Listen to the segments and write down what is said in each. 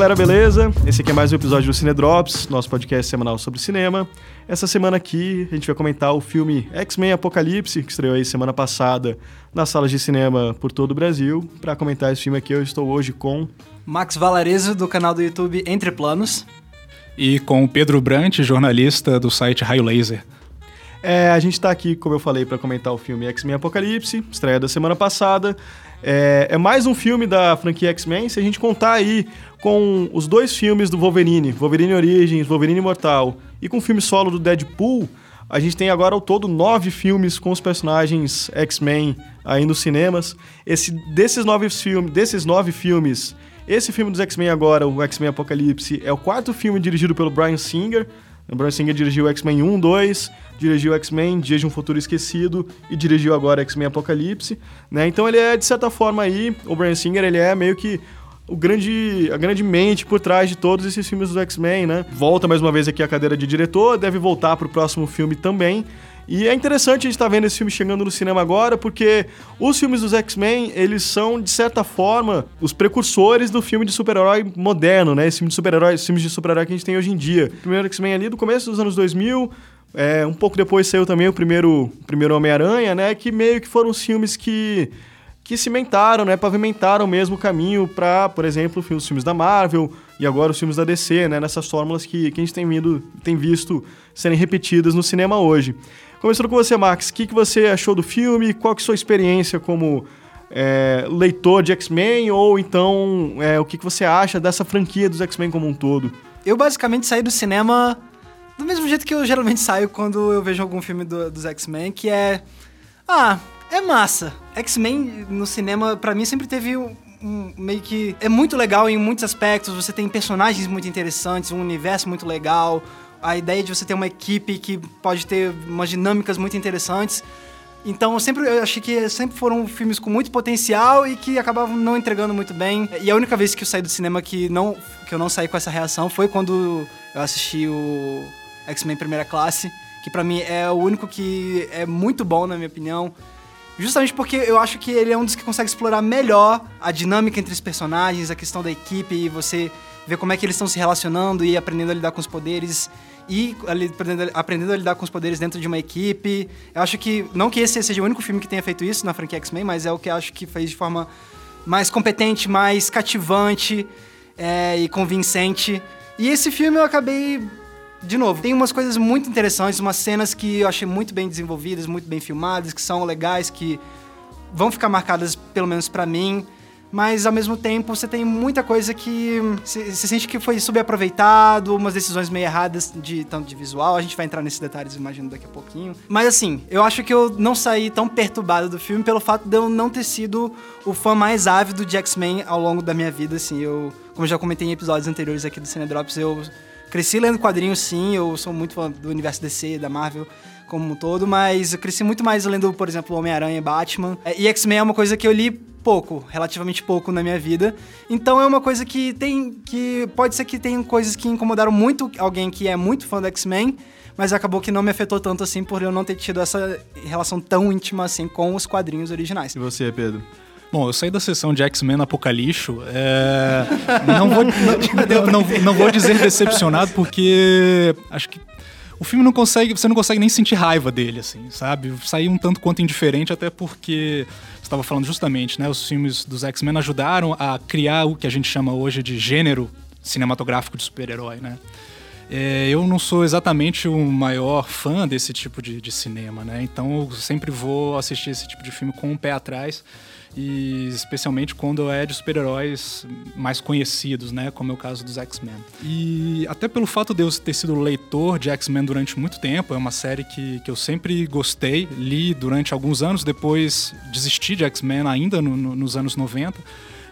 Galera, beleza? Esse aqui é mais um episódio do Cine Drops, nosso podcast semanal sobre cinema. Essa semana aqui a gente vai comentar o filme X-Men Apocalipse, que estreou aí semana passada nas salas de cinema por todo o Brasil. Para comentar esse filme aqui, eu estou hoje com Max Valarezo, do canal do YouTube Entre Planos. E com o Pedro Brant, jornalista do site Raio Laser. É, a gente está aqui, como eu falei, para comentar o filme X-Men Apocalipse, estreia da semana passada. É, é, mais um filme da franquia X-Men, se a gente contar aí com os dois filmes do Wolverine, Wolverine Origins, Wolverine Imortal, e com o filme solo do Deadpool, a gente tem agora ao todo nove filmes com os personagens X-Men aí nos cinemas. Esse, desses, nove filmes, desses nove filmes, esse filme dos X-Men agora, o X-Men Apocalipse, é o quarto filme dirigido pelo Brian Singer. O Brian Singer dirigiu X-Men 1, 2, dirigiu X-Men Dias de um Futuro Esquecido e dirigiu agora X-Men Apocalipse, né? Então ele é de certa forma aí, o Brian Singer, ele é meio que o grande, a grande mente por trás de todos esses filmes do X-Men, né? Volta mais uma vez aqui a cadeira de diretor, deve voltar para o próximo filme também. E é interessante a gente estar tá vendo esse filme chegando no cinema agora, porque os filmes dos X-Men, eles são, de certa forma, os precursores do filme de super-herói moderno, né? Esse filme de super-herói, filmes de super-herói que a gente tem hoje em dia. O primeiro X-Men ali do começo dos anos 2000, é, um pouco depois saiu também o primeiro, primeiro Homem-Aranha, né? Que meio que foram os filmes que, que cimentaram, né? Pavimentaram mesmo o caminho para, por exemplo, os filmes da Marvel e agora os filmes da DC, né? Nessas fórmulas que, que a gente tem, vindo, tem visto serem repetidas no cinema hoje. Começando com você, Max, o que, que você achou do filme? Qual que é a sua experiência como é, leitor de X-Men? Ou então, é, o que, que você acha dessa franquia dos X-Men como um todo? Eu basicamente saí do cinema do mesmo jeito que eu geralmente saio quando eu vejo algum filme do, dos X-Men, que é. Ah, é massa. X-Men no cinema, para mim, sempre teve um, um, meio que. É muito legal em muitos aspectos. Você tem personagens muito interessantes, um universo muito legal. A ideia de você ter uma equipe que pode ter umas dinâmicas muito interessantes. Então, eu sempre eu achei que sempre foram filmes com muito potencial e que acabavam não entregando muito bem. E a única vez que eu saí do cinema que não que eu não saí com essa reação foi quando eu assisti o X-Men Primeira Classe, que para mim é o único que é muito bom, na minha opinião. Justamente porque eu acho que ele é um dos que consegue explorar melhor a dinâmica entre os personagens, a questão da equipe, e você ver como é que eles estão se relacionando e aprendendo a lidar com os poderes e aprendendo, aprendendo a lidar com os poderes dentro de uma equipe. Eu acho que, não que esse seja o único filme que tenha feito isso na franquia X-Men, mas é o que eu acho que fez de forma mais competente, mais cativante é, e convincente. E esse filme eu acabei de novo, tem umas coisas muito interessantes, umas cenas que eu achei muito bem desenvolvidas, muito bem filmadas, que são legais, que vão ficar marcadas, pelo menos para mim. Mas ao mesmo tempo você tem muita coisa que você sente que foi subaproveitado, umas decisões meio erradas de tanto de visual. A gente vai entrar nesses detalhes, imagino, daqui a pouquinho. Mas assim, eu acho que eu não saí tão perturbado do filme pelo fato de eu não ter sido o fã mais ávido de X-Men ao longo da minha vida. Assim, eu, como já comentei em episódios anteriores aqui do Cinedrops, eu Cresci lendo quadrinhos, sim, eu sou muito fã do universo DC, da Marvel como um todo, mas eu cresci muito mais lendo, por exemplo, Homem-Aranha e Batman. É, e X-Men é uma coisa que eu li pouco, relativamente pouco na minha vida. Então é uma coisa que tem. que pode ser que tenha coisas que incomodaram muito alguém que é muito fã do X-Men, mas acabou que não me afetou tanto assim por eu não ter tido essa relação tão íntima assim com os quadrinhos originais. E você, Pedro? Bom, eu saí da sessão de X-Men Apocalixo. É... não, vou, não, não, não, vou dizer decepcionado, porque acho que o filme não consegue. Você não consegue nem sentir raiva dele, assim, sabe? Saí um tanto quanto indiferente, até porque você estava falando justamente, né? Os filmes dos X-Men ajudaram a criar o que a gente chama hoje de gênero cinematográfico de super-herói, né? É, eu não sou exatamente o maior fã desse tipo de, de cinema, né? Então eu sempre vou assistir esse tipo de filme com um pé atrás e especialmente quando é de super-heróis mais conhecidos, né, como é o caso dos X-Men. E até pelo fato de eu ter sido leitor de X-Men durante muito tempo, é uma série que, que eu sempre gostei, li durante alguns anos, depois desisti de X-Men ainda no, no, nos anos 90,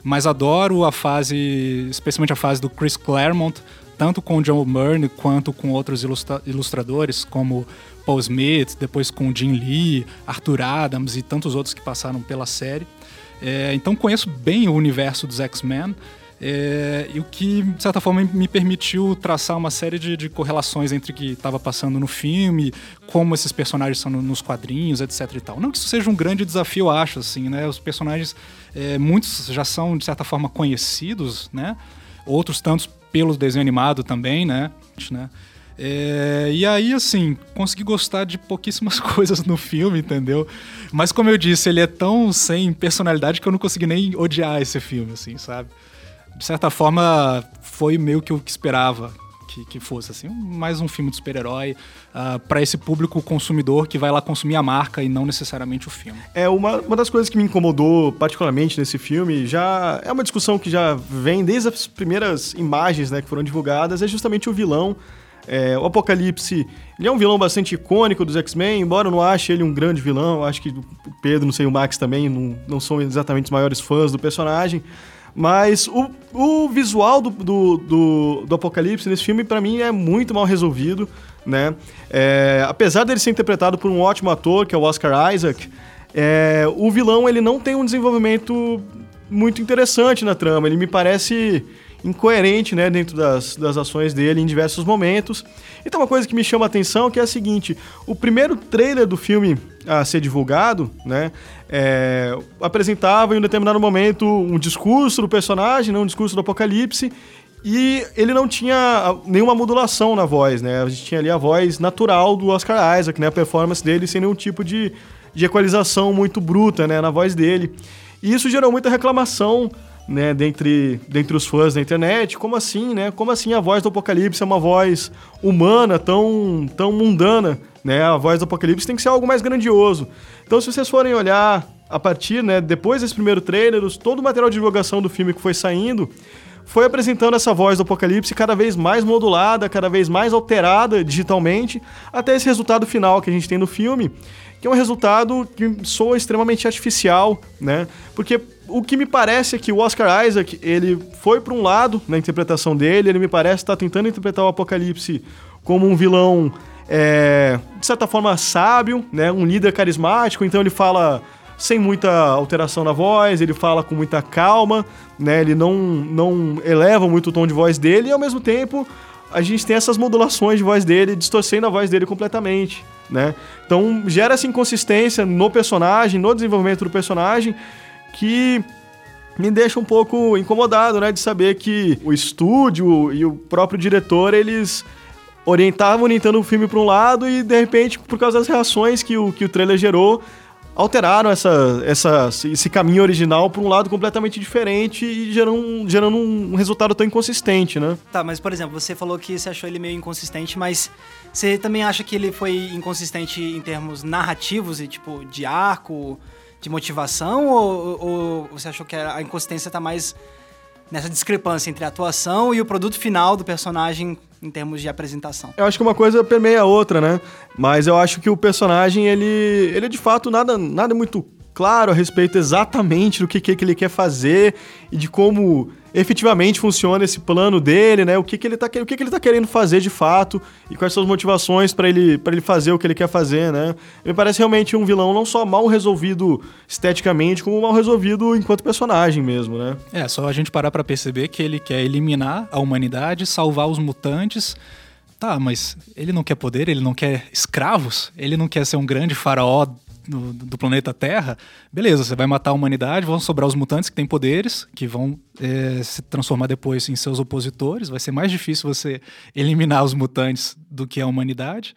mas adoro a fase, especialmente a fase do Chris Claremont, tanto com John Byrne quanto com outros ilustra ilustradores, como Paul Smith, depois com Jim Lee, Arthur Adams e tantos outros que passaram pela série. É, então conheço bem o universo dos X-Men. É, e o que, de certa forma, me permitiu traçar uma série de, de correlações entre o que estava passando no filme, como esses personagens são no, nos quadrinhos, etc e tal. Não que isso seja um grande desafio, acho, assim, né? Os personagens, é, muitos já são, de certa forma, conhecidos, né? outros tantos pelo desenho animado também, né? né? É, e aí, assim, consegui gostar de pouquíssimas coisas no filme, entendeu? Mas como eu disse, ele é tão sem personalidade que eu não consegui nem odiar esse filme, assim, sabe? De certa forma, foi meio que o que esperava que, que fosse, assim, mais um filme de super-herói uh, ah, para esse público consumidor que vai lá consumir a marca e não necessariamente o filme. É, uma, uma das coisas que me incomodou particularmente nesse filme, já é uma discussão que já vem desde as primeiras imagens né, que foram divulgadas, é justamente o vilão é, o Apocalipse, ele é um vilão bastante icônico dos X-Men, embora eu não ache ele um grande vilão, acho que o Pedro, não sei, o Max também não, não são exatamente os maiores fãs do personagem, mas o, o visual do, do, do, do Apocalipse nesse filme, para mim, é muito mal resolvido, né? É, apesar dele ser interpretado por um ótimo ator, que é o Oscar Isaac, é, o vilão ele não tem um desenvolvimento muito interessante na trama, ele me parece incoerente, né, dentro das, das ações dele em diversos momentos. E tem uma coisa que me chama a atenção que é a seguinte: o primeiro trailer do filme a ser divulgado, né, é, apresentava em um determinado momento um discurso do personagem, né, um discurso do Apocalipse. E ele não tinha nenhuma modulação na voz, né? A gente tinha ali a voz natural do Oscar Isaac, né? A performance dele sem nenhum tipo de, de equalização muito bruta, né? Na voz dele. E isso gerou muita reclamação né, dentre, dentre os fãs da internet, como assim, né? Como assim a voz do Apocalipse é uma voz humana, tão, tão mundana, né? A voz do Apocalipse tem que ser algo mais grandioso. Então, se vocês forem olhar a partir, né, depois desse primeiro trailer, todo o material de divulgação do filme que foi saindo, foi apresentando essa voz do Apocalipse cada vez mais modulada, cada vez mais alterada digitalmente, até esse resultado final que a gente tem no filme, que é um resultado que soa extremamente artificial, né? Porque o que me parece é que o Oscar Isaac, ele foi para um lado na interpretação dele, ele me parece estar tá tentando interpretar o Apocalipse como um vilão, é, de certa forma, sábio, né? Um líder carismático, então ele fala sem muita alteração na voz, ele fala com muita calma, né? Ele não, não eleva muito o tom de voz dele e ao mesmo tempo a gente tem essas modulações de voz dele, distorcendo a voz dele completamente, né? Então gera essa inconsistência no personagem, no desenvolvimento do personagem, que me deixa um pouco incomodado, né, de saber que o estúdio e o próprio diretor, eles orientavam orientando o filme para um lado e de repente, por causa das reações que o, que o trailer gerou, alteraram essa, essa, esse caminho original para um lado completamente diferente e gerando, gerando um resultado tão inconsistente, né? Tá, mas por exemplo, você falou que você achou ele meio inconsistente, mas você também acha que ele foi inconsistente em termos narrativos e tipo de arco, de motivação ou, ou você achou que a inconsistência está mais nessa discrepância entre a atuação e o produto final do personagem em termos de apresentação. Eu acho que uma coisa permeia a outra, né? Mas eu acho que o personagem, ele, ele é de fato nada, nada muito claro a respeito exatamente do que, que ele quer fazer e de como efetivamente funciona esse plano dele, né? O que, que ele tá, o que, que ele tá querendo fazer de fato e quais são as motivações para ele, ele fazer o que ele quer fazer, né? Me parece realmente um vilão não só mal resolvido esteticamente, como mal resolvido enquanto personagem mesmo, né? É, só a gente parar para perceber que ele quer eliminar a humanidade, salvar os mutantes. Tá, mas ele não quer poder, ele não quer escravos, ele não quer ser um grande faraó do, do, planeta Terra, beleza, você vai matar a humanidade, vão sobrar os mutantes que têm poderes, que vão é, se transformar depois em seus opositores, vai ser mais difícil você eliminar os mutantes do que a humanidade.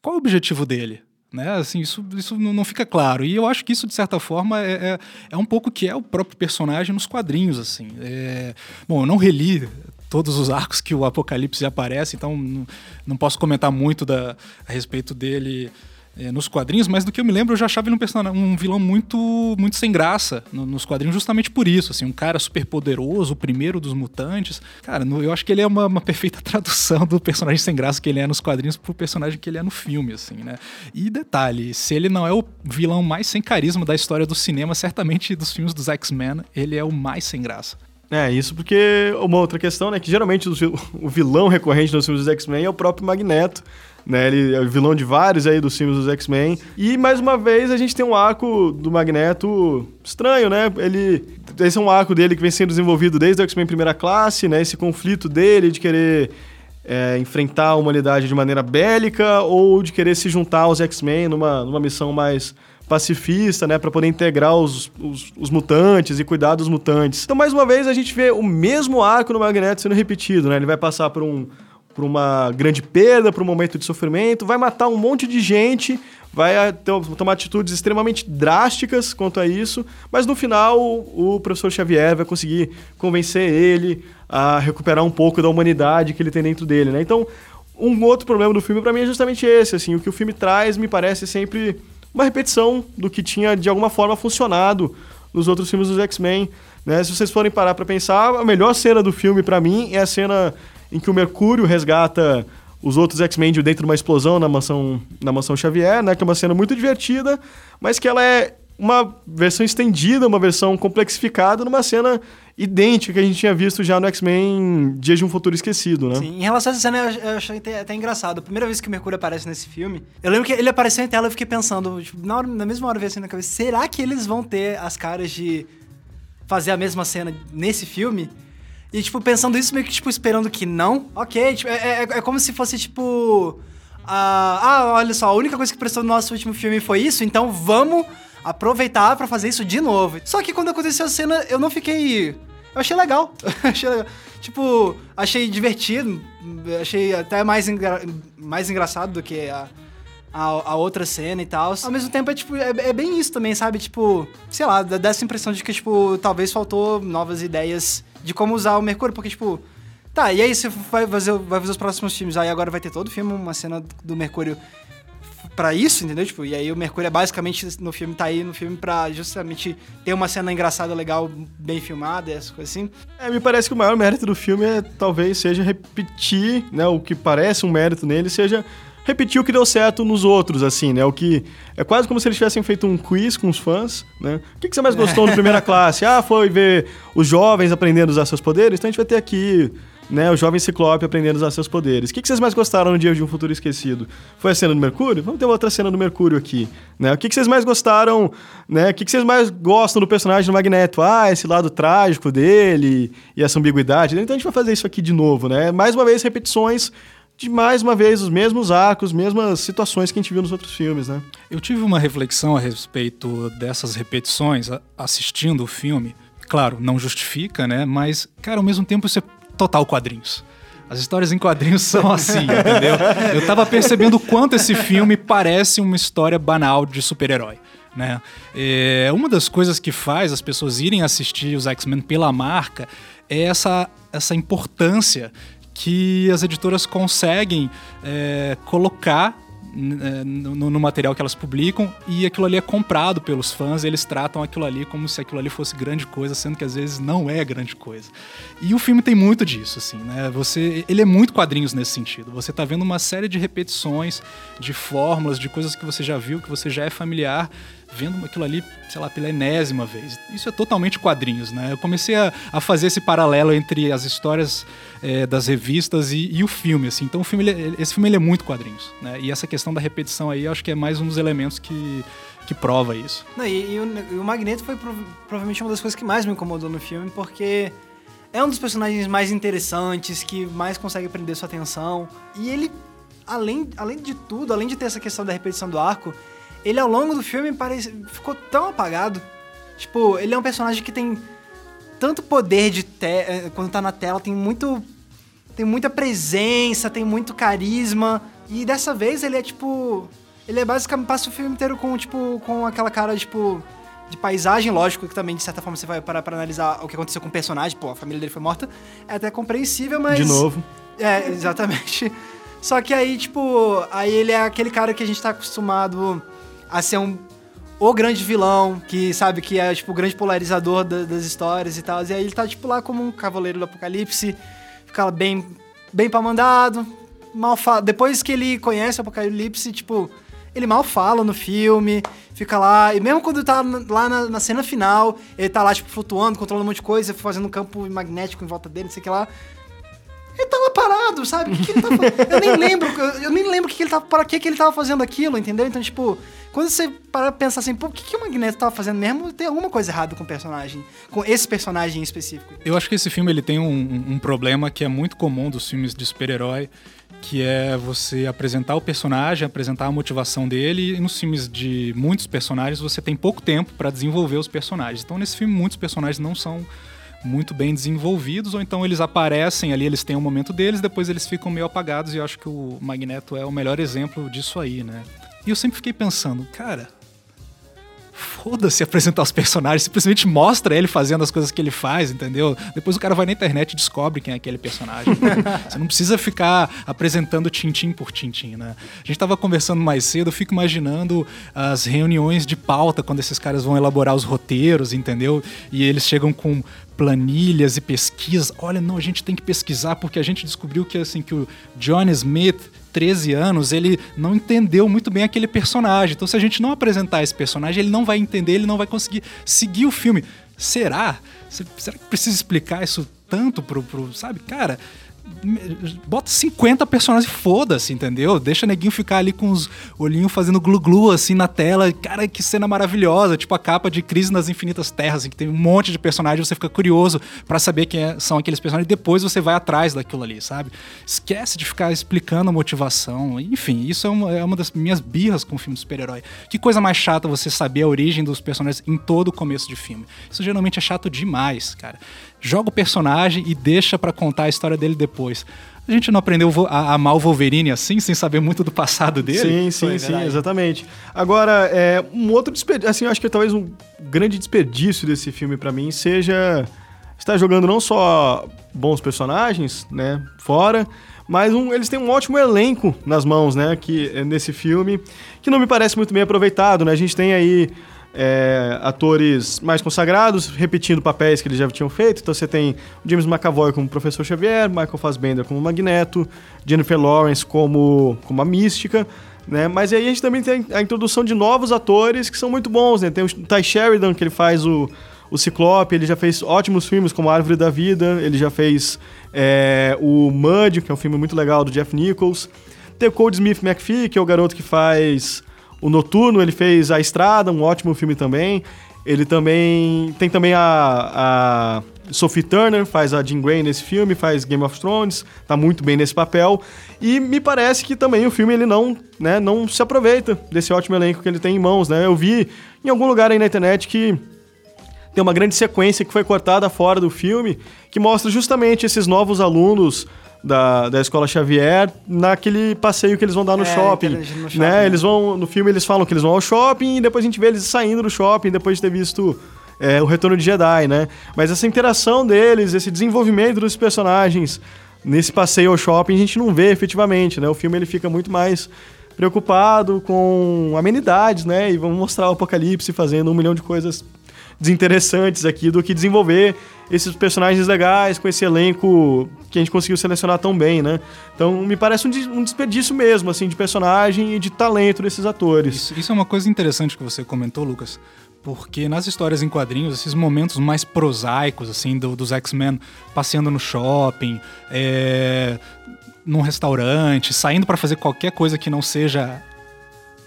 Qual o objetivo dele? Né? Assim, isso, isso não fica claro. E eu acho que isso, de certa forma, é, é, é um pouco que é o próprio personagem nos quadrinhos. assim. É... Bom, eu não reli todos os arcos que o Apocalipse aparece, então não, não posso comentar muito da, a respeito dele é, nos quadrinhos, mas do que eu me lembro, eu já achava ele um, um vilão muito, muito sem graça no, nos quadrinhos, justamente por isso. Assim, um cara super poderoso, o primeiro dos mutantes. Cara, no, eu acho que ele é uma, uma, perfeita tradução do personagem sem graça que ele é nos quadrinhos pro personagem que ele é no filme, assim, né? E detalhe, se ele não é o vilão mais sem carisma da história do cinema, certamente dos filmes dos X-Men, ele é o mais sem graça. É, isso porque uma outra questão, né, que geralmente o vilão recorrente nos filmes dos X-Men é o próprio Magneto, né? Ele é vilão de vários aí dos filmes dos X-Men. E mais uma vez a gente tem um arco do Magneto estranho, né? Ele esse é um arco dele que vem sendo desenvolvido desde o X-Men Primeira Classe, né? Esse conflito dele de querer é, enfrentar a humanidade de maneira bélica ou de querer se juntar aos X-Men numa, numa missão mais pacifista, né, para poder integrar os, os, os, mutantes e cuidar dos mutantes. Então, mais uma vez, a gente vê o mesmo arco no Magneto sendo repetido, né? Ele vai passar por um por uma grande perda, por um momento de sofrimento, vai matar um monte de gente, vai tomar atitudes extremamente drásticas quanto a isso, mas no final o professor Xavier vai conseguir convencer ele a recuperar um pouco da humanidade que ele tem dentro dele, né? Então, um outro problema do filme para mim é justamente esse, assim, o que o filme traz me parece sempre uma repetição do que tinha de alguma forma funcionado nos outros filmes dos X-Men. Né? Se vocês forem parar para pensar, a melhor cena do filme para mim é a cena em que o Mercúrio resgata os outros X-Men de dentro de uma explosão na mansão, na mansão Xavier, né? Que é uma cena muito divertida, mas que ela é uma versão estendida, uma versão complexificada numa cena idêntica que a gente tinha visto já no X-Men Dias de um Futuro Esquecido, né? Sim, em relação a essa cena eu achei até, até, engraçado. A primeira vez que o Mercúrio aparece nesse filme, eu lembro que ele apareceu em tela e eu fiquei pensando, tipo, na, hora, na mesma hora eu vi assim na cabeça, será que eles vão ter as caras de fazer a mesma cena nesse filme? E, tipo, pensando isso, meio que, tipo, esperando que não. Ok, tipo, é, é, é como se fosse, tipo... ah, ah, olha só, a única coisa que prestou no nosso último filme foi isso, então vamos aproveitar para fazer isso de novo. Só que quando aconteceu a cena, eu não fiquei. Eu achei legal. achei legal. Tipo, achei divertido. Achei até mais, engra... mais engraçado do que a, a, a, outra cena e tal. Ao mesmo tempo, é, tipo, é, é, bem isso também, sabe? Tipo, sei lá, dá essa impressão de que, tipo, talvez faltou novas ideias de como usar o Mercúrio, porque, tipo. Tá, e aí você vai fazer, vai fazer os próximos filmes. Aí agora vai ter todo o filme uma cena do Mercúrio para isso, entendeu? Tipo, e aí o Mercúrio é basicamente no filme tá aí no filme para justamente ter uma cena engraçada, legal, bem filmada, essas coisas assim. É, me parece que o maior mérito do filme é talvez seja repetir, né, o que parece um mérito nele seja repetir o que deu certo nos outros, assim, né? O que é quase como se eles tivessem feito um quiz com os fãs, né? O que, que você mais gostou no primeira classe? Ah, foi ver os jovens aprendendo a usar seus poderes. Então a gente vai ter aqui né, o jovem Ciclope aprendendo a usar seus poderes. O que, que vocês mais gostaram no Dia de um Futuro Esquecido? Foi a cena do Mercúrio? Vamos ter outra cena do Mercúrio aqui. Né? O que, que vocês mais gostaram? Né? O que, que vocês mais gostam do personagem do Magneto? Ah, esse lado trágico dele e essa ambiguidade. Então a gente vai fazer isso aqui de novo. Né? Mais uma vez, repetições de mais uma vez os mesmos arcos, mesmas situações que a gente viu nos outros filmes, né? Eu tive uma reflexão a respeito dessas repetições assistindo o filme. Claro, não justifica, né? Mas, cara, ao mesmo tempo é total quadrinhos. As histórias em quadrinhos são assim, entendeu? Eu tava percebendo o quanto esse filme parece uma história banal de super-herói. Né? É, uma das coisas que faz as pessoas irem assistir os X-Men pela marca é essa, essa importância que as editoras conseguem é, colocar no, no, material que elas publicam e aquilo ali é comprado pelos fãs, eles tratam aquilo ali como se aquilo ali fosse grande coisa, sendo que às vezes não é grande coisa. E o filme tem muito disso, assim, né? Você, ele é muito quadrinhos nesse sentido. Você tá vendo uma série de repetições, de fórmulas, de coisas que você já viu, que você já é familiar, vendo aquilo ali, sei lá, pela enésima vez. Isso é totalmente quadrinhos, né? Eu comecei a, a fazer esse paralelo entre as histórias é, das revistas e, e, o filme, assim. Então, filme, ele, esse filme ele é muito quadrinhos, né? E essa questão da repetição aí, acho que é mais um dos elementos que, que prova isso. Não, e, e, o, e, o, Magneto foi provavelmente uma das coisas que mais me incomodou no filme, porque é um dos personagens mais interessantes, que mais consegue prender sua atenção. E ele, além, além de tudo, além de ter essa questão da repetição do arco, ele ao longo do filme parece, ficou tão apagado. Tipo, ele é um personagem que tem tanto poder de te eh, quando tá na tela, tem muito tem muita presença, tem muito carisma. E dessa vez ele é tipo, ele é basicamente passa o filme inteiro com tipo com aquela cara tipo de paisagem, lógico que também de certa forma você vai parar para analisar o que aconteceu com o personagem, pô, a família dele foi morta, é até compreensível, mas De novo. É, exatamente. Só que aí, tipo, aí ele é aquele cara que a gente tá acostumado a ser um o grande vilão, que sabe que é tipo o grande polarizador da, das histórias e tal. E aí ele tá tipo lá como um cavaleiro do apocalipse, fica bem bem pra mandado, mal fala. Depois que ele conhece o apocalipse, tipo, ele mal fala no filme, fica lá, e mesmo quando tá lá na, na, cena final, ele tá lá, tipo, flutuando, controlando um monte de coisa, fazendo um campo magnético em volta dele, não sei o que lá. Ele tava parado, sabe? O que, que ele fazendo? Eu nem lembro, eu, eu nem lembro que, que ele tava. Para que, que ele tava fazendo aquilo, entendeu? Então, tipo, quando você para pensar assim, pô, o que, que o Magneto tava fazendo mesmo, tem alguma coisa errada com o personagem. Com esse personagem em específico. Eu acho que esse filme ele tem um, um problema que é muito comum dos filmes de super-herói, que é você apresentar o personagem, apresentar a motivação dele, e nos filmes de muitos personagens você tem pouco tempo para desenvolver os personagens. Então, nesse filme, muitos personagens não são muito bem desenvolvidos, ou então eles aparecem ali, eles têm um momento deles, depois eles ficam meio apagados, e eu acho que o Magneto é o melhor exemplo disso aí, né? E eu sempre fiquei pensando, cara, foda-se apresentar os personagens, simplesmente mostra ele fazendo as coisas que ele faz, entendeu? Depois o cara vai na internet e descobre quem é aquele personagem. Você não precisa ficar apresentando tintim por tintim, né? A gente tava conversando mais cedo, eu fico imaginando as reuniões de pauta quando esses caras vão elaborar os roteiros, entendeu? E eles chegam com planilhas e pesquisas. Olha, não, a gente tem que pesquisar porque a gente descobriu que assim que o John Smith 13 anos, ele não entendeu muito bem aquele personagem. Então, se a gente não apresentar esse personagem, ele não vai entender, ele não vai conseguir seguir o filme. Será? Será que precisa explicar isso tanto pro, pro sabe? Cara, bota 50 personagens, foda-se, entendeu? Deixa neguinho ficar ali com os olhinhos fazendo glu-glu assim na tela. Cara, que cena maravilhosa, tipo a capa de Crise nas Infinitas Terras, em que tem um monte de personagens, você fica curioso para saber quem é, são aqueles personagens, e depois você vai atrás daquilo ali, sabe? Esquece de ficar explicando a motivação. Enfim, isso é uma, é uma das minhas birras com o filme de super-herói. Que coisa mais chata você saber a origem dos personagens em todo o começo de filme. Isso geralmente é chato demais, cara joga o personagem e deixa para contar a história dele depois. A gente não aprendeu a amar o Wolverine assim, sem saber muito do passado dele? Sim, sim, Foi, sim, verdade. exatamente. Agora, é, um outro desperdício, assim, eu acho que talvez um grande desperdício desse filme para mim seja estar jogando não só bons personagens, né, fora, mas um, eles têm um ótimo elenco nas mãos, né, que nesse filme, que não me parece muito bem aproveitado, né? A gente tem aí é, atores mais consagrados, repetindo papéis que eles já tinham feito. Então você tem James McAvoy como Professor Xavier, Michael Fassbender como Magneto, Jennifer Lawrence como, como a Mística. Né? Mas aí a gente também tem a introdução de novos atores que são muito bons. Né? Tem o Ty Sheridan, que ele faz o, o Ciclope, ele já fez ótimos filmes como Árvore da Vida, ele já fez é, o Mud, que é um filme muito legal do Jeff Nichols. Tem o Cold Smith McPhee, que é o garoto que faz o Noturno, ele fez A Estrada, um ótimo filme também. Ele também. Tem também a, a Sophie Turner, faz a Jean Grey nesse filme, faz Game of Thrones, tá muito bem nesse papel. E me parece que também o filme ele não, né, não se aproveita desse ótimo elenco que ele tem em mãos, né? Eu vi em algum lugar aí na internet que tem uma grande sequência que foi cortada fora do filme, que mostra justamente esses novos alunos da, da escola Xavier naquele passeio que eles vão dar no, é, shopping, no shopping. Né? Eles vão. No filme eles falam que eles vão ao shopping e depois a gente vê eles saindo do shopping depois de ter visto. É, o retorno de Jedi, né? Mas essa interação deles, esse desenvolvimento dos personagens nesse passeio ao shopping, a gente não vê efetivamente, né? O filme ele fica muito mais preocupado com amenidades, né? E vamos mostrar o Apocalipse fazendo um milhão de coisas desinteressantes aqui do que desenvolver esses personagens legais com esse elenco que a gente conseguiu selecionar tão bem, né? Então me parece um, desperdício mesmo, assim, de personagem e de talento desses atores. Isso, isso é uma coisa interessante que você comentou, Lucas, porque nas histórias em quadrinhos, esses momentos mais prosaicos, assim, do, dos X-Men passeando no shopping, é, num restaurante, saindo para fazer qualquer coisa que não seja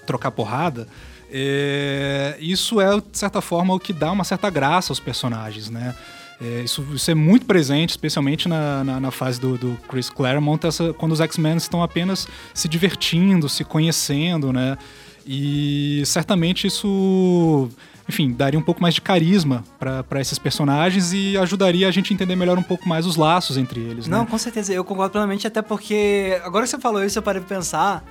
trocar porrada, é, isso é, de certa forma, o que dá uma certa graça aos personagens, né? É, isso, isso, é muito presente, especialmente na, na, na fase do, do, Chris Claremont, essa, quando os X-Men estão apenas se divertindo, se conhecendo, né? E certamente isso, enfim, daria um pouco mais de carisma para esses personagens e ajudaria a gente a entender melhor um pouco mais os laços entre eles. Não, né? com certeza, eu concordo plenamente, até porque agora que você falou isso, eu parei pra pensar.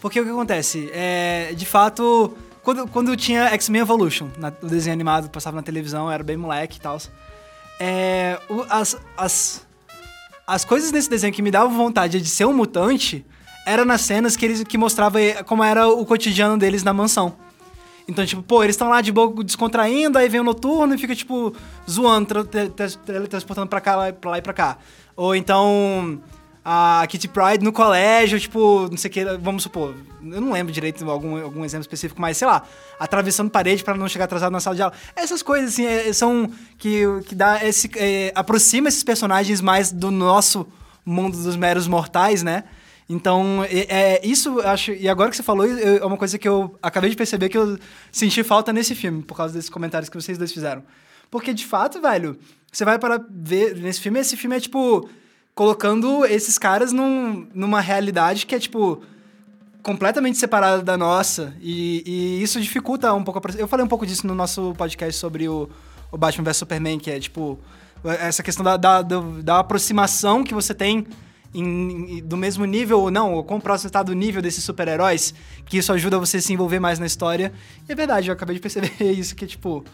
Porque o que acontece? É, de fato, quando, quando tinha X-Men Evolution, na, o desenho animado, passava na televisão, era bem moleque e tal. É, as, as, as coisas desse desenho que me davam vontade de ser um mutante era nas cenas que eles que mostrava como era o cotidiano deles na mansão. Então, tipo, pô, eles estão lá de boa descontraindo, aí vem o noturno e fica, tipo, zoando, teletransportando pra cá, pra lá e pra cá. Ou então a Kitty Pride no colégio, tipo, não sei o que, vamos supor, eu não lembro direito algum, algum exemplo específico, mas sei lá, atravessando parede para não chegar atrasado na sala de aula. Essas coisas, assim, é, são que, que dá esse. É, aproxima esses personagens mais do nosso mundo dos meros mortais, né? Então, é, é, isso, acho. E agora que você falou, é uma coisa que eu acabei de perceber que eu senti falta nesse filme, por causa desses comentários que vocês dois fizeram. Porque, de fato, velho, você vai para ver nesse filme, esse filme é tipo. Colocando esses caras num, numa realidade que é, tipo. completamente separada da nossa. E, e isso dificulta um pouco a. Eu falei um pouco disso no nosso podcast sobre o, o Batman vs Superman, que é, tipo. Essa questão da, da, da aproximação que você tem em, em, do mesmo nível ou não, ou quão próximo está do nível desses super-heróis, que isso ajuda você a se envolver mais na história. E é verdade, eu acabei de perceber isso, que, tipo,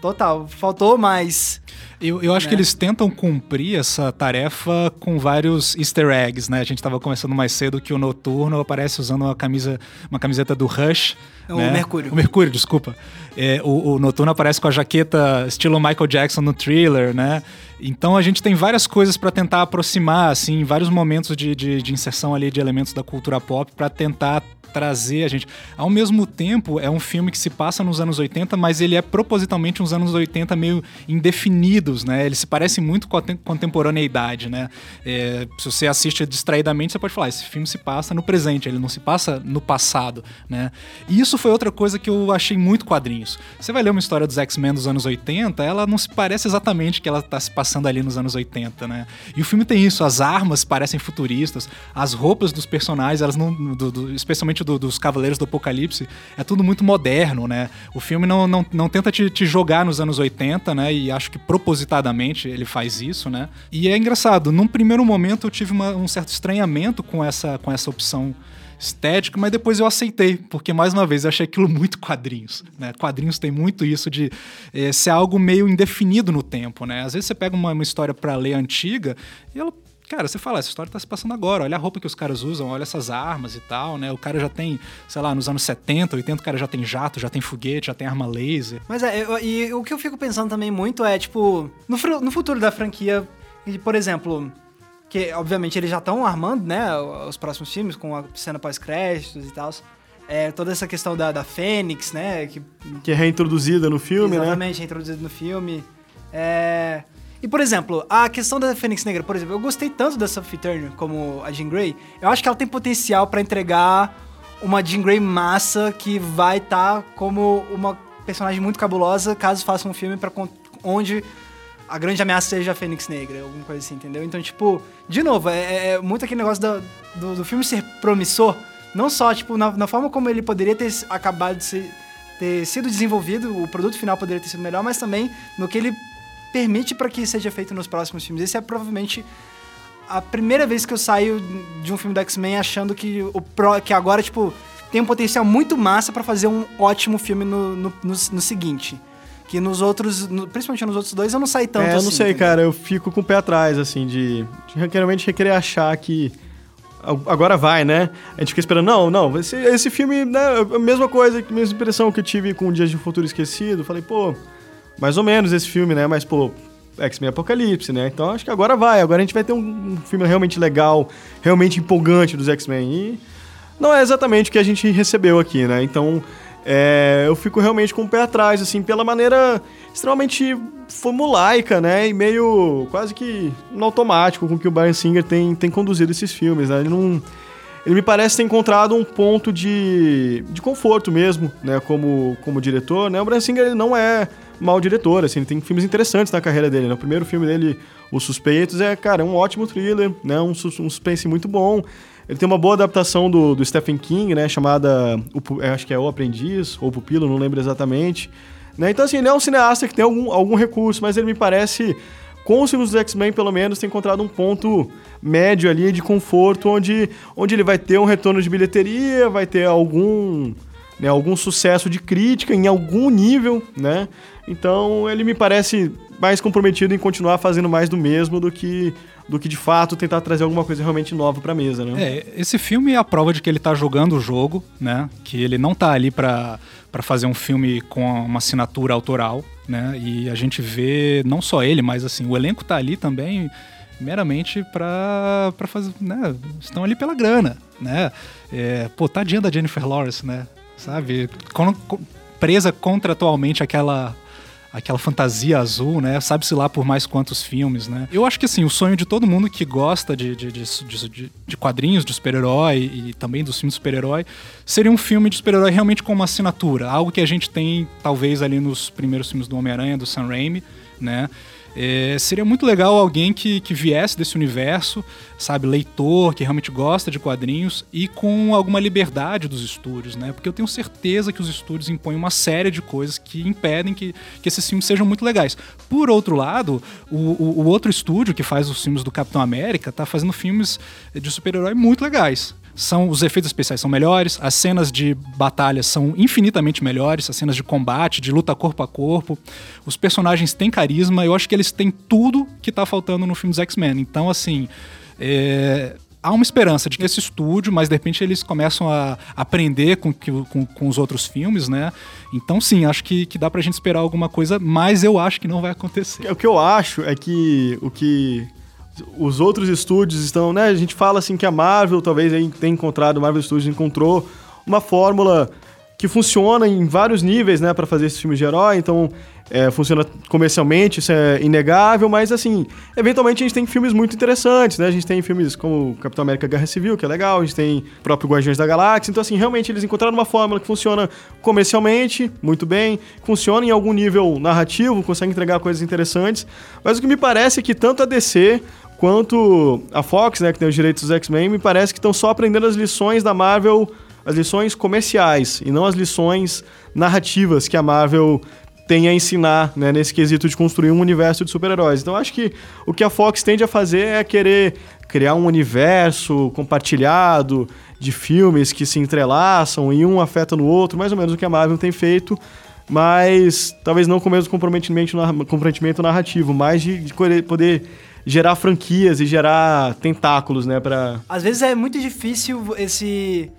total, faltou mais. Eu, eu acho né? que eles tentam cumprir essa tarefa com vários easter eggs, né? A gente estava conversando mais cedo que o Noturno aparece usando uma, camisa, uma camiseta do Rush. O né? Mercúrio. O Mercúrio, desculpa. É, o, o, Noturno aparece com a jaqueta estilo Michael Jackson no thriller, né? Então a gente tem várias coisas para tentar aproximar, assim, vários momentos de, de, de inserção ali de elementos da cultura pop para tentar trazer a gente. Ao mesmo tempo, é um filme que se passa nos anos 80, mas ele é propositalmente uns anos 80 meio indefinidos, né? Ele se parece muito com a contemporaneidade, né? É, se você assiste distraidamente, você pode falar, esse filme se passa no presente, ele não se passa no passado, né? E isso foi outra coisa que eu achei muito quadrinhos. Você vai ler uma história dos X-Men dos anos 80, ela não se parece exatamente que ela está se passando ali nos anos 80, né? E o filme tem isso, as armas parecem futuristas, as roupas dos personagens, elas não, do, do, especialmente do, dos Cavaleiros do Apocalipse, é tudo muito moderno, né? O filme não, não, não tenta te, te, jogar nos anos 80, né? E acho que propositadamente ele faz isso, né? E é engraçado, num primeiro momento eu tive uma, um certo estranhamento com essa, com essa opção estética, mas depois eu aceitei, porque mais uma vez eu achei aquilo muito quadrinhos, né? Quadrinhos tem muito isso de é, ser algo meio indefinido no tempo, né? Às vezes você pega uma, uma história para ler antiga e ela Cara, você fala, essa história tá se passando agora, olha a roupa que os caras usam, olha essas armas e tal, né? O cara já tem, sei lá, nos anos 70, 80, o cara já tem jato, já tem foguete, já tem arma laser. Mas é, eu, e o que eu fico pensando também muito é, tipo, no, no futuro da franquia, por exemplo, que obviamente eles já estão armando, né, os próximos filmes com a cena pós-créditos e tal. É, toda essa questão da, da Fênix, né? Que, que é reintroduzida no filme, exatamente, né? Exatamente, reintroduzida no filme. É... E, por exemplo, a questão da Fênix Negra, por exemplo, eu gostei tanto da Sophie Turner como a Jean Grey. Eu acho que ela tem potencial para entregar uma Jean Grey massa que vai estar tá como uma personagem muito cabulosa caso faça um filme para onde a grande ameaça seja a Fênix Negra, alguma coisa assim, entendeu? Então, tipo, de novo, é, é, é muito aquele negócio do, do, do, filme ser promissor, não só, tipo, na, na forma como ele poderia ter acabado de ser, ter sido desenvolvido, o produto final poderia ter sido melhor, mas também no que ele permite para que seja feito nos próximos filmes. Esse é provavelmente a primeira vez que eu saio de um filme do X-Men achando que, o pro, que agora, tipo, tem um potencial muito massa para fazer um ótimo filme no, no, no, no seguinte. Que nos outros, principalmente nos outros dois, eu não saí tanto é, eu assim. não sei, entendeu? cara, eu fico com o pé atrás, assim, de, de realmente querer achar que agora vai, né? A gente fica esperando, não, não, esse, esse filme, né, a mesma coisa, a mesma impressão que eu tive com Dias de um Futuro Esquecido, falei, pô, mais ou menos esse filme, né? Mas, pô, X-Men Apocalipse, né? Então acho que agora vai. Agora a gente vai ter um, um filme realmente legal, realmente empolgante dos X-Men. E não é exatamente o que a gente recebeu aqui, né? Então é, eu fico realmente com o pé atrás, assim, pela maneira extremamente formulaica, né? E meio quase que no automático com que o Brian Singer tem, tem conduzido esses filmes, né? Ele não. Ele me parece ter encontrado um ponto de, de conforto mesmo, né? Como, como diretor, né? O Brian Singer ele não é mau diretor, assim, ele tem filmes interessantes na carreira dele, né? O primeiro filme dele, Os Suspeitos, é, cara, um ótimo thriller, né? Um, um suspense muito bom. Ele tem uma boa adaptação do, do Stephen King, né? Chamada, o, acho que é O Aprendiz, ou Pupilo, não lembro exatamente. Né? Então, assim, ele é um cineasta que tem algum, algum recurso, mas ele me parece, com os filmes dos X-Men, pelo menos, tem encontrado um ponto médio ali de conforto, onde, onde ele vai ter um retorno de bilheteria, vai ter algum, né, algum sucesso de crítica em algum nível, né? Então ele me parece mais comprometido em continuar fazendo mais do mesmo do que do que de fato tentar trazer alguma coisa realmente nova para mesa, né? É, esse filme é a prova de que ele tá jogando o jogo, né? Que ele não tá ali para fazer um filme com uma assinatura autoral, né? E a gente vê não só ele, mas assim, o elenco tá ali também meramente para para fazer, né? Estão ali pela grana, né? É, pô, tadinha da Jennifer Lawrence, né? Sabe? presa contratualmente aquela aquela fantasia azul, né? Sabe-se lá por mais quantos filmes, né? Eu acho que assim, o sonho de todo mundo que gosta de, de, de, de, quadrinhos de super-herói e também dos filmes de super-herói seria um filme de super-herói realmente com uma assinatura, algo que a gente tem talvez ali nos primeiros filmes do Homem-Aranha, do Sam Raimi, né? É, seria muito legal alguém que, que viesse desse universo, sabe, leitor, que realmente gosta de quadrinhos e com alguma liberdade dos estúdios, né? Porque eu tenho certeza que os estúdios impõem uma série de coisas que impedem que, que esses filmes sejam muito legais. Por outro lado, o, o, o outro estúdio que faz os filmes do Capitão América tá fazendo filmes de super-herói muito legais são os efeitos especiais são melhores, as cenas de batalha são infinitamente melhores, as cenas de combate, de luta corpo a corpo. Os personagens têm carisma, eu acho que eles têm tudo que tá faltando no filme dos X-Men. Então, assim, é, há uma esperança de que esse estúdio, mas de repente eles começam a aprender com, com, com os outros filmes, né? Então, sim, acho que, que dá pra gente esperar alguma coisa, mas eu acho que não vai acontecer. O que eu acho é que o que os outros estúdios estão, né? A gente fala assim que a Marvel talvez tenha encontrado, a Marvel Studios encontrou uma fórmula que funciona em vários níveis, né, para fazer esses filmes de herói. Então, é, funciona comercialmente, isso é inegável, mas assim, eventualmente a gente tem filmes muito interessantes, né? A gente tem filmes como Capitão América Guerra Civil, que é legal, a gente tem o próprio Guardiões da Galáxia. Então, assim, realmente eles encontraram uma fórmula que funciona comercialmente, muito bem, funciona em algum nível narrativo, consegue entregar coisas interessantes. Mas o que me parece é que tanto a DC quanto a Fox, né, que tem os direitos dos X-Men, me parece que estão só aprendendo as lições da Marvel, as lições comerciais e não as lições narrativas que a Marvel tem a ensinar, né, nesse quesito de construir um universo de super-heróis. Então acho que o que a Fox tende a fazer é querer criar um universo compartilhado de filmes que se entrelaçam e um afeta no outro, mais ou menos o que a Marvel tem feito, mas talvez não com o mesmo comprometimento, narrativo, mais de, de poder gerar franquias e gerar tentáculos, né, para Às vezes é muito difícil esse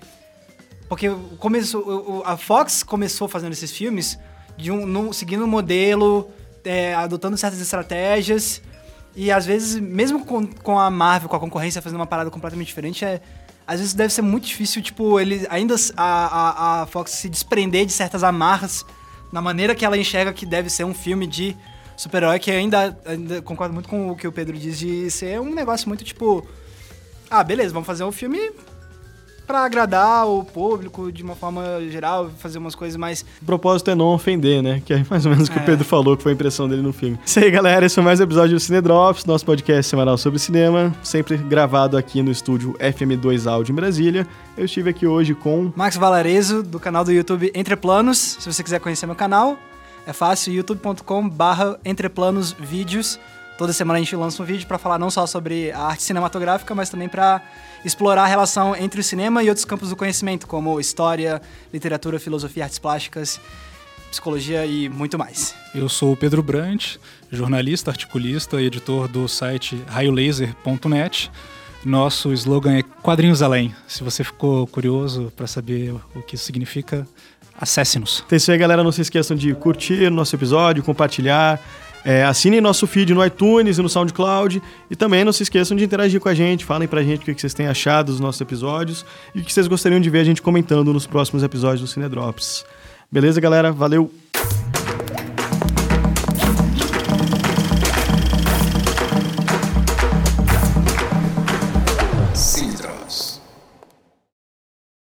porque começou a Fox começou fazendo esses filmes de um num, seguindo um modelo, é, adotando certas estratégias e às vezes mesmo com, com a Marvel, com a concorrência fazendo uma parada completamente diferente, é às vezes deve ser muito difícil, tipo, ele ainda a, a, a Fox se desprender de certas amarras na maneira que ela enxerga que deve ser um filme de super-herói que ainda, ainda concordo muito com o que o Pedro diz de ser um negócio muito tipo. Ah, beleza, vamos fazer um filme para agradar o público de uma forma geral, fazer umas coisas mais. O propósito é não ofender, né? Que é mais ou menos o que é. o Pedro falou, que foi a impressão dele no filme. Isso aí, galera. Esse foi mais um episódio do Cine Drops, nosso podcast semanal sobre cinema, sempre gravado aqui no estúdio FM2 Áudio em Brasília. Eu estive aqui hoje com. Max Valarezo, do canal do YouTube Entre Planos. Se você quiser conhecer meu canal, é fácil, youtube.com/barra entreplanos vídeos. Toda semana a gente lança um vídeo para falar não só sobre a arte cinematográfica, mas também para explorar a relação entre o cinema e outros campos do conhecimento, como história, literatura, filosofia, artes plásticas, psicologia e muito mais. Eu sou o Pedro Brant, jornalista, articulista e editor do site raiolaser.net. Nosso slogan é Quadrinhos Além. Se você ficou curioso para saber o que isso significa, acesse-nos. Então é isso aí, galera. Não se esqueçam de curtir nosso episódio, compartilhar. É, assinem nosso feed no iTunes e no SoundCloud. E também não se esqueçam de interagir com a gente. Falem pra gente o que vocês têm achado dos nossos episódios e o que vocês gostariam de ver a gente comentando nos próximos episódios do Cinedrops. Beleza, galera? Valeu!